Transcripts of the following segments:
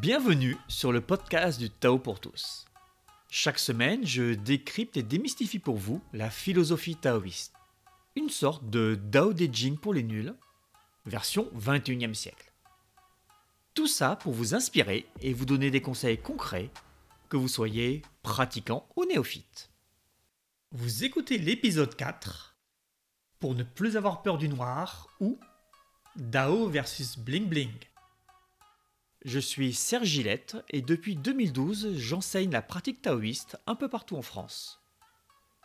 Bienvenue sur le podcast du Tao pour tous. Chaque semaine, je décrypte et démystifie pour vous la philosophie taoïste. Une sorte de Dao De Jing pour les nuls, version 21e siècle. Tout ça pour vous inspirer et vous donner des conseils concrets, que vous soyez pratiquant ou néophyte. Vous écoutez l'épisode 4 pour ne plus avoir peur du noir ou Dao versus Bling Bling. Je suis Serge Gillette et depuis 2012, j'enseigne la pratique taoïste un peu partout en France.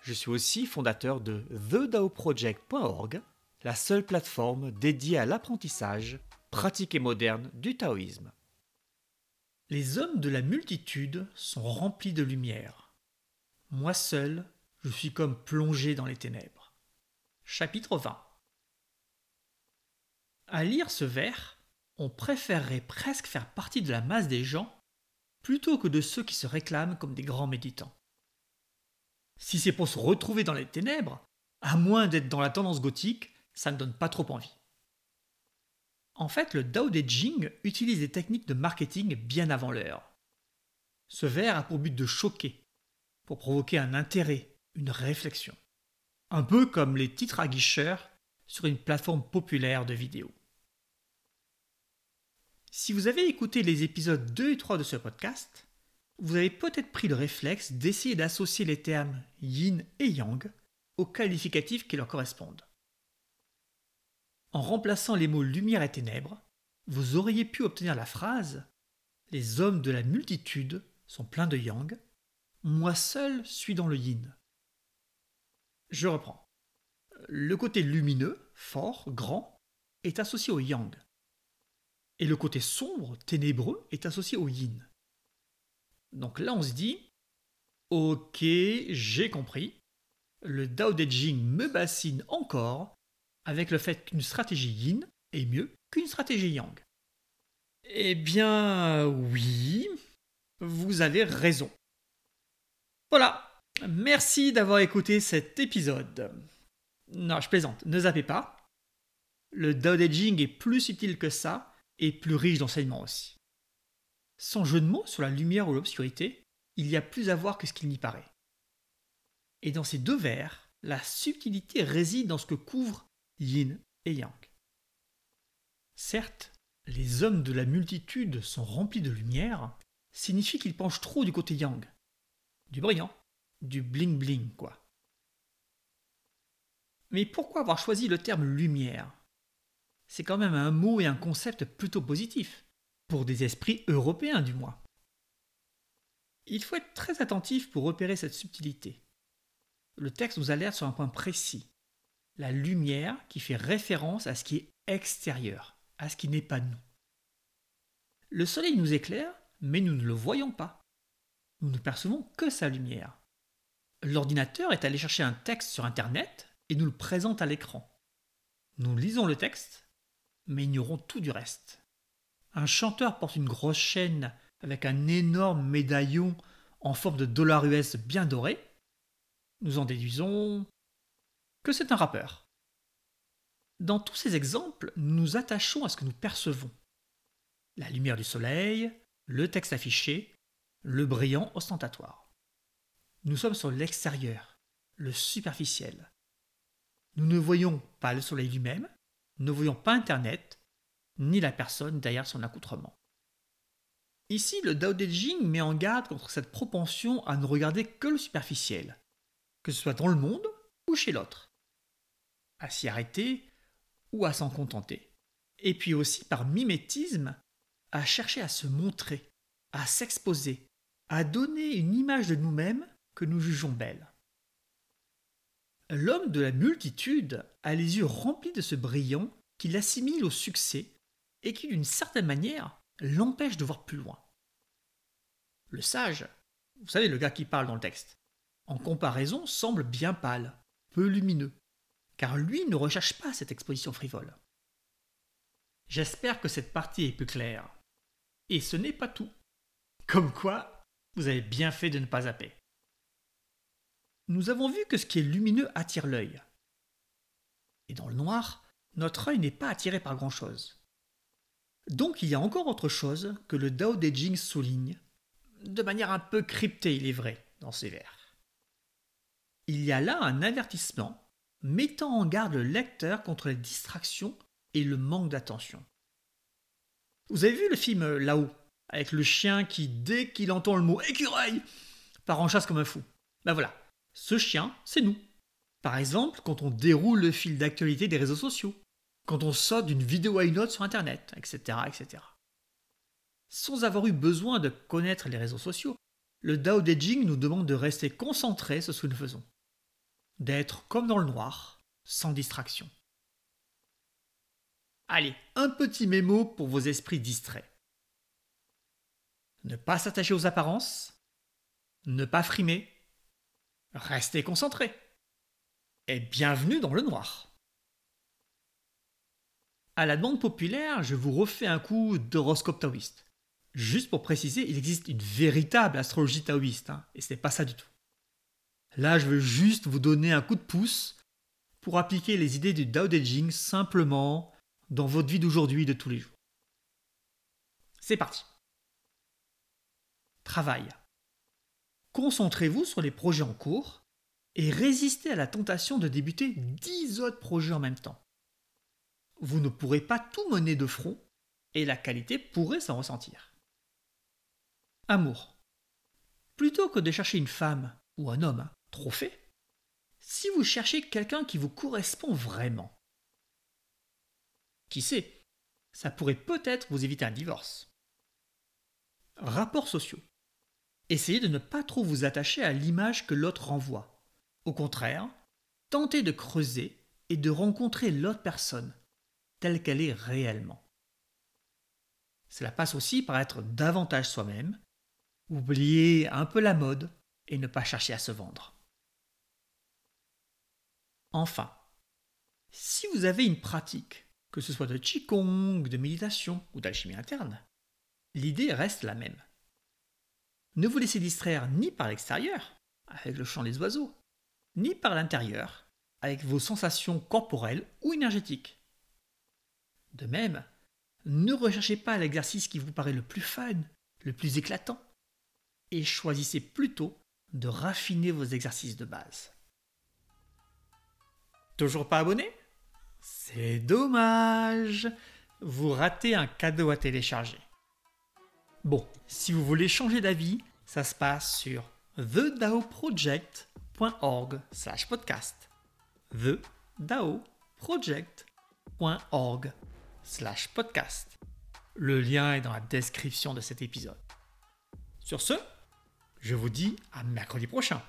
Je suis aussi fondateur de TheDaoProject.org, la seule plateforme dédiée à l'apprentissage, pratique et moderne du taoïsme. Les hommes de la multitude sont remplis de lumière. Moi seul, je suis comme plongé dans les ténèbres. Chapitre 20 À lire ce vers, on préférerait presque faire partie de la masse des gens plutôt que de ceux qui se réclament comme des grands méditants. Si c'est pour se retrouver dans les ténèbres, à moins d'être dans la tendance gothique, ça ne donne pas trop envie. En fait, le Dao De Jing utilise des techniques de marketing bien avant l'heure. Ce vers a pour but de choquer, pour provoquer un intérêt, une réflexion. Un peu comme les titres à guicheurs sur une plateforme populaire de vidéos. Si vous avez écouté les épisodes 2 et 3 de ce podcast, vous avez peut-être pris le réflexe d'essayer d'associer les termes yin et yang aux qualificatifs qui leur correspondent. En remplaçant les mots lumière et ténèbres, vous auriez pu obtenir la phrase Les hommes de la multitude sont pleins de yang, moi seul suis dans le yin. Je reprends. Le côté lumineux, fort, grand, est associé au yang. Et le côté sombre, ténébreux, est associé au yin. Donc là, on se dit, ok, j'ai compris. Le Dao De me bassine encore avec le fait qu'une stratégie yin est mieux qu'une stratégie yang. Eh bien, oui, vous avez raison. Voilà, merci d'avoir écouté cet épisode. Non, je plaisante, ne zappez pas. Le Dao De est plus subtil que ça, et plus riche d'enseignements aussi. Sans jeu de mots sur la lumière ou l'obscurité, il y a plus à voir que ce qu'il n'y paraît. Et dans ces deux vers, la subtilité réside dans ce que couvrent yin et yang. Certes, les hommes de la multitude sont remplis de lumière, signifie qu'ils penchent trop du côté yang. Du brillant, du bling bling, quoi. Mais pourquoi avoir choisi le terme lumière? C'est quand même un mot et un concept plutôt positif, pour des esprits européens du moins. Il faut être très attentif pour repérer cette subtilité. Le texte nous alerte sur un point précis, la lumière qui fait référence à ce qui est extérieur, à ce qui n'est pas nous. Le soleil nous éclaire, mais nous ne le voyons pas. Nous ne percevons que sa lumière. L'ordinateur est allé chercher un texte sur Internet et nous le présente à l'écran. Nous lisons le texte, mais ignorons tout du reste. Un chanteur porte une grosse chaîne avec un énorme médaillon en forme de dollar US bien doré. Nous en déduisons que c'est un rappeur. Dans tous ces exemples, nous nous attachons à ce que nous percevons. La lumière du soleil, le texte affiché, le brillant ostentatoire. Nous sommes sur l'extérieur, le superficiel. Nous ne voyons pas le soleil lui-même, ne voyons pas Internet, ni la personne derrière son accoutrement. Ici, le Dao De met en garde contre cette propension à ne regarder que le superficiel, que ce soit dans le monde ou chez l'autre, à s'y arrêter ou à s'en contenter, et puis aussi par mimétisme à chercher à se montrer, à s'exposer, à donner une image de nous-mêmes que nous jugeons belle. L'homme de la multitude a les yeux remplis de ce brillant qui l'assimile au succès et qui, d'une certaine manière, l'empêche de voir plus loin. Le sage, vous savez le gars qui parle dans le texte, en comparaison semble bien pâle, peu lumineux, car lui ne recherche pas cette exposition frivole. J'espère que cette partie est plus claire. Et ce n'est pas tout. Comme quoi, vous avez bien fait de ne pas zapper nous avons vu que ce qui est lumineux attire l'œil. Et dans le noir, notre œil n'est pas attiré par grand-chose. Donc il y a encore autre chose que le Dao De Jing souligne, de manière un peu cryptée il est vrai, dans ses vers. Il y a là un avertissement mettant en garde le lecteur contre les distractions et le manque d'attention. Vous avez vu le film Là-haut, avec le chien qui, dès qu'il entend le mot écureuil, part en chasse comme un fou. Ben voilà, ce chien, c'est nous. Par exemple, quand on déroule le fil d'actualité des réseaux sociaux, quand on saute d'une vidéo à une autre sur Internet, etc., etc. Sans avoir eu besoin de connaître les réseaux sociaux, le Dao De Jing nous demande de rester concentré sur ce que nous faisons. D'être comme dans le noir, sans distraction. Allez, un petit mémo pour vos esprits distraits. Ne pas s'attacher aux apparences, ne pas frimer, rester concentré. Et bienvenue dans le noir. À la demande populaire, je vous refais un coup d'horoscope taoïste. Juste pour préciser, il existe une véritable astrologie taoïste, hein, et ce n'est pas ça du tout. Là, je veux juste vous donner un coup de pouce pour appliquer les idées du De Jing simplement dans votre vie d'aujourd'hui et de tous les jours. C'est parti. Travail. Concentrez-vous sur les projets en cours et résistez à la tentation de débuter 10 autres projets en même temps. Vous ne pourrez pas tout mener de front et la qualité pourrait s'en ressentir. Amour. Plutôt que de chercher une femme ou un homme trop fait, si vous cherchez quelqu'un qui vous correspond vraiment, qui sait, ça pourrait peut-être vous éviter un divorce. Rapports sociaux. Essayez de ne pas trop vous attacher à l'image que l'autre renvoie. Au contraire, tentez de creuser et de rencontrer l'autre personne telle qu'elle est réellement. Cela passe aussi par être davantage soi-même, oublier un peu la mode et ne pas chercher à se vendre. Enfin, si vous avez une pratique que ce soit de Qigong, de méditation ou d'alchimie interne, l'idée reste la même. Ne vous laissez distraire ni par l'extérieur, avec le chant des oiseaux, ni par l'intérieur, avec vos sensations corporelles ou énergétiques. De même, ne recherchez pas l'exercice qui vous paraît le plus fun, le plus éclatant, et choisissez plutôt de raffiner vos exercices de base. Toujours pas abonné? C'est dommage. Vous ratez un cadeau à télécharger. Bon, si vous voulez changer d'avis, ça se passe sur thedaoproject.org slash podcast. thedaoproject.org slash podcast. Le lien est dans la description de cet épisode. Sur ce, je vous dis à mercredi prochain.